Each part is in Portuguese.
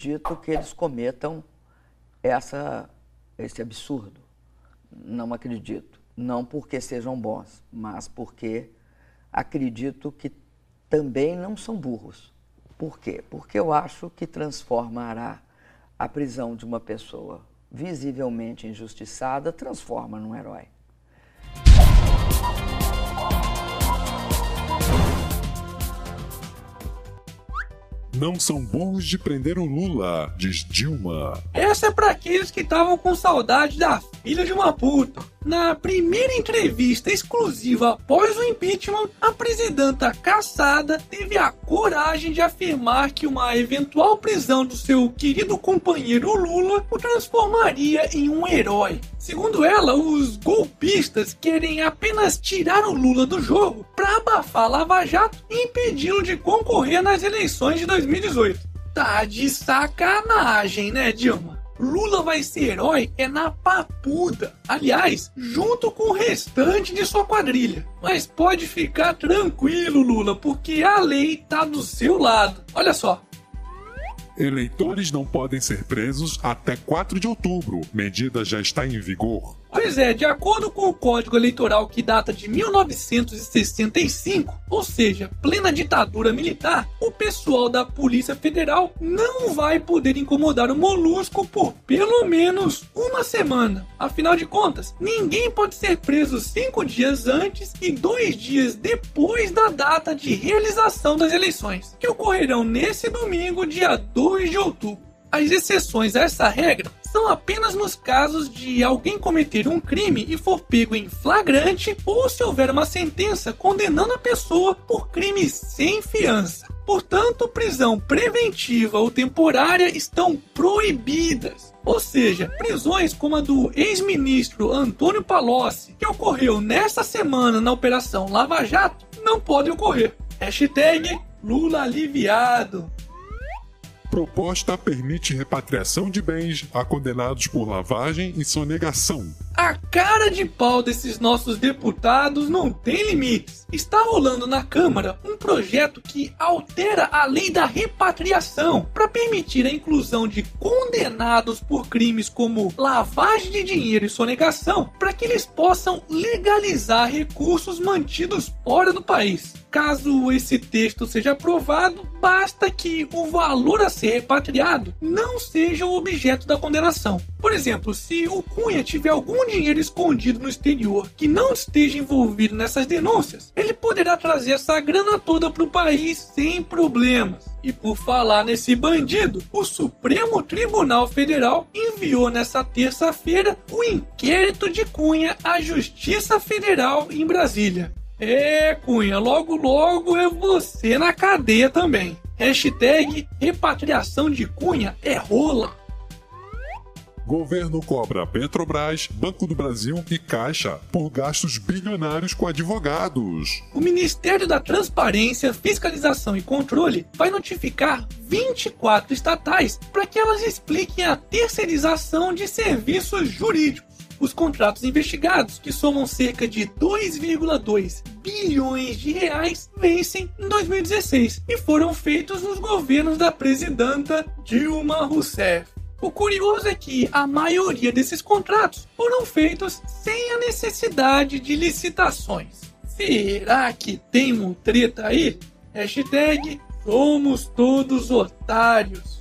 acredito que eles cometam essa, esse absurdo. Não acredito. Não porque sejam bons, mas porque acredito que também não são burros. Por quê? Porque eu acho que transformará a prisão de uma pessoa visivelmente injustiçada, transforma num herói. Não são bons de prender o Lula, diz Dilma. Essa é para aqueles que estavam com saudade da filha de uma puta. Na primeira entrevista exclusiva após o impeachment, a presidenta caçada teve a coragem de afirmar que uma eventual prisão do seu querido companheiro Lula o transformaria em um herói. Segundo ela, os golpistas querem apenas tirar o Lula do jogo para abafar Lava Jato e impedi-lo de concorrer nas eleições de 2018. Tá de sacanagem, né, Dilma? Lula vai ser herói é na papuda. Aliás, junto com o restante de sua quadrilha. Mas pode ficar tranquilo, Lula, porque a lei tá do seu lado. Olha só. Eleitores não podem ser presos até 4 de outubro. Medida já está em vigor. Pois é, de acordo com o Código Eleitoral que data de 1965, ou seja, plena ditadura militar, o pessoal da Polícia Federal não vai poder incomodar o Molusco por pelo menos uma semana. Afinal de contas, ninguém pode ser preso cinco dias antes e dois dias depois da data de realização das eleições, que ocorrerão nesse domingo, dia 2 de outubro. As exceções a essa regra são apenas nos casos de alguém cometer um crime e for pego em flagrante ou se houver uma sentença condenando a pessoa por crime sem fiança. Portanto, prisão preventiva ou temporária estão proibidas. Ou seja, prisões como a do ex-ministro Antônio Palocci, que ocorreu nesta semana na Operação Lava Jato, não podem ocorrer. Hashtag Lula aliviado. Proposta permite repatriação de bens a condenados por lavagem e sonegação. A cara de pau desses nossos deputados não tem limites. Está rolando na Câmara um projeto que altera a lei da repatriação para permitir a inclusão de condenados por crimes como lavagem de dinheiro e sonegação para que eles possam legalizar recursos mantidos fora do país. Caso esse texto seja aprovado, basta que o valor a ser repatriado não seja o objeto da condenação. Por exemplo, se o Cunha tiver algum dinheiro escondido no exterior que não esteja envolvido nessas denúncias, ele poderá trazer essa grana toda para o país sem problemas. E por falar nesse bandido, o Supremo Tribunal Federal enviou nessa terça-feira o inquérito de Cunha à Justiça Federal em Brasília. É, Cunha, logo logo é você na cadeia também. Hashtag repatriação de Cunha é rola. Governo cobra Petrobras, Banco do Brasil e Caixa por gastos bilionários com advogados. O Ministério da Transparência, Fiscalização e Controle vai notificar 24 estatais para que elas expliquem a terceirização de serviços jurídicos. Os contratos investigados, que somam cerca de 2,2 bilhões de reais, vencem em 2016 e foram feitos nos governos da presidenta Dilma Rousseff. O curioso é que a maioria desses contratos foram feitos sem a necessidade de licitações. Será que tem um treta aí? Hashtag somos todos otários.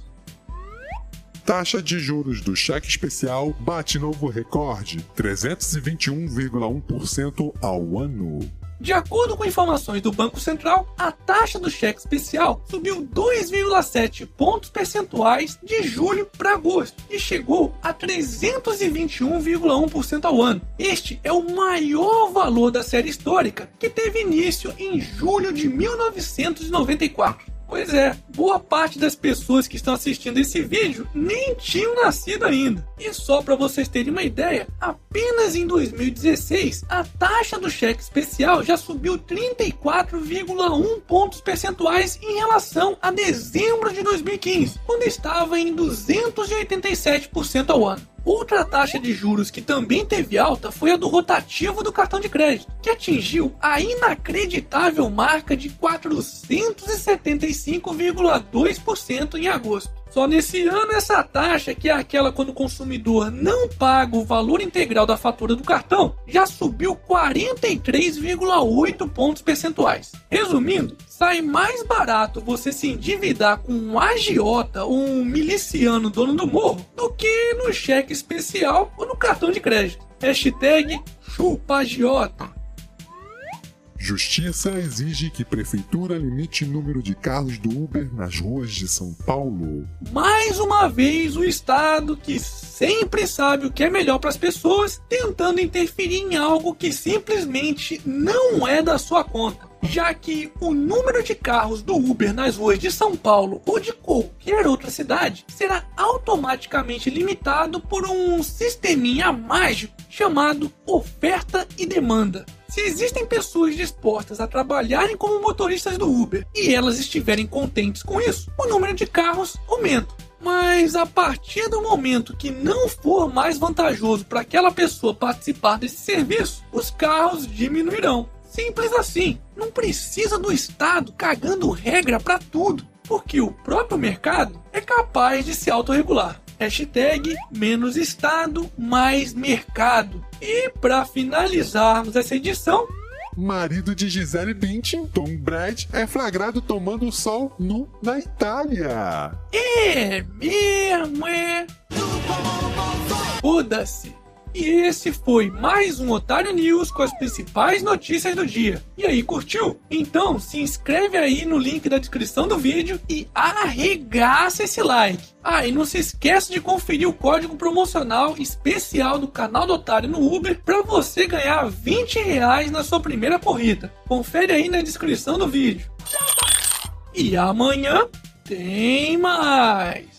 Taxa de juros do cheque especial bate novo recorde, 321,1% ao ano. De acordo com informações do Banco Central, a taxa do cheque especial subiu 2,7 pontos percentuais de julho para agosto e chegou a 321,1% ao ano. Este é o maior valor da série histórica, que teve início em julho de 1994. Pois é, boa parte das pessoas que estão assistindo esse vídeo nem tinham nascido ainda. E só para vocês terem uma ideia, apenas em 2016 a taxa do cheque especial já subiu 34,1 pontos percentuais em relação a dezembro de 2015, quando estava em 287% ao ano. Outra taxa de juros que também teve alta foi a do rotativo do cartão de crédito, que atingiu a inacreditável marca de 475,2% em agosto. Só nesse ano essa taxa, que é aquela quando o consumidor não paga o valor integral da fatura do cartão, já subiu 43,8 pontos percentuais. Resumindo, sai mais barato você se endividar com um agiota ou um miliciano dono do morro do que no cheque especial ou no cartão de crédito. Hashtag chupa agiota. Justiça exige que prefeitura limite número de carros do Uber nas ruas de São Paulo. Mais uma vez, o Estado, que sempre sabe o que é melhor para as pessoas, tentando interferir em algo que simplesmente não é da sua conta. Já que o número de carros do Uber nas ruas de São Paulo ou de qualquer outra cidade será automaticamente limitado por um sisteminha mágico chamado oferta e demanda. Se existem pessoas dispostas a trabalharem como motoristas do Uber e elas estiverem contentes com isso, o número de carros aumenta. Mas a partir do momento que não for mais vantajoso para aquela pessoa participar desse serviço, os carros diminuirão. Simples assim. Não precisa do Estado cagando regra para tudo, porque o próprio mercado é capaz de se autorregular. Hashtag menos Estado, mais mercado. E para finalizarmos essa edição, Marido de Gisele Bündchen, Tom Brad, é flagrado tomando sol nu na Itália. é mesmo, é. Foda-se. E esse foi mais um Otário News com as principais notícias do dia. E aí, curtiu? Então se inscreve aí no link da descrição do vídeo e arregaça esse like. Ah, e não se esqueça de conferir o código promocional especial do canal do Otário no Uber para você ganhar 20 reais na sua primeira corrida. Confere aí na descrição do vídeo. E amanhã tem mais.